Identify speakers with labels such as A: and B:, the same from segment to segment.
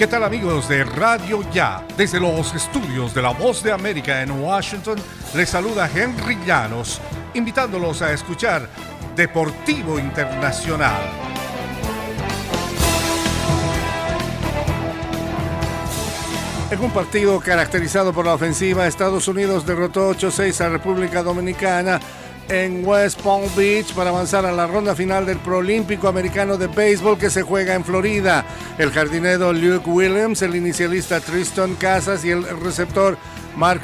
A: ¿Qué tal amigos de Radio Ya? Desde los estudios de La Voz de América en Washington, les saluda Henry Llanos, invitándolos a escuchar Deportivo Internacional. En un partido caracterizado por la ofensiva, Estados Unidos derrotó 8-6 a República Dominicana en West Palm Beach para avanzar a la ronda final del Prolímpico Americano de Béisbol que se juega en Florida. El jardinero Luke Williams, el inicialista Tristan Casas y el receptor Mark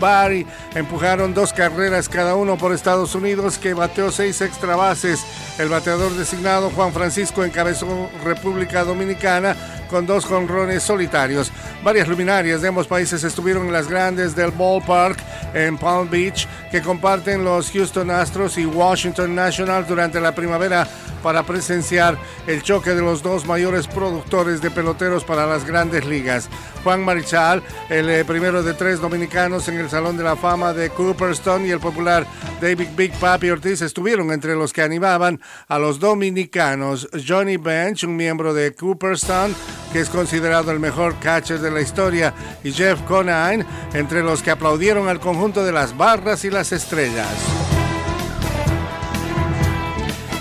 A: Barry empujaron dos carreras cada uno por Estados Unidos que bateó seis extra bases. El bateador designado Juan Francisco encabezó República Dominicana con dos jonrones solitarios. Varias luminarias de ambos países estuvieron en las grandes del ballpark en Palm Beach que comparten los Houston Astros y Washington National durante la primavera para presenciar el choque de los dos mayores productores de peloteros para las grandes ligas. Juan Marichal, el eh, primero de tres dominicanos en el Salón de la Fama de Cooperstown y el popular David Big Papi Ortiz estuvieron entre los que animaban a los dominicanos. Johnny Bench, un miembro de Cooperstown, que es considerado el mejor catcher de la historia, y Jeff Conine, entre los que aplaudieron al conjunto de las barras y las estrellas.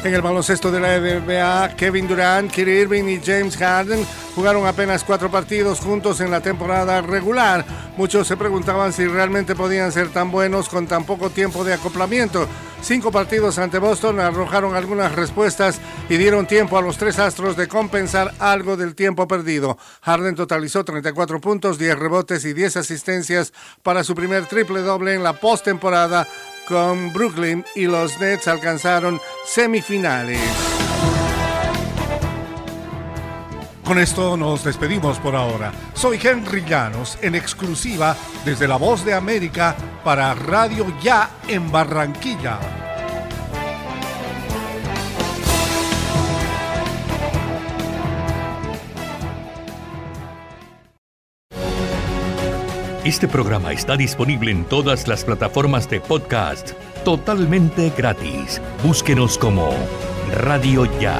A: En el baloncesto de la NBA, Kevin Durant, Kyrie Irving y James Harden jugaron apenas cuatro partidos juntos en la temporada regular. Muchos se preguntaban si realmente podían ser tan buenos con tan poco tiempo de acoplamiento. Cinco partidos ante Boston arrojaron algunas respuestas y dieron tiempo a los tres astros de compensar algo del tiempo perdido. Harden totalizó 34 puntos, 10 rebotes y 10 asistencias para su primer triple doble en la postemporada con Brooklyn y los Nets alcanzaron semifinales. Con esto nos despedimos por ahora. Soy Henry Llanos, en exclusiva desde La Voz de América para Radio Ya en Barranquilla.
B: Este programa está disponible en todas las plataformas de podcast totalmente gratis. Búsquenos como Radio Ya.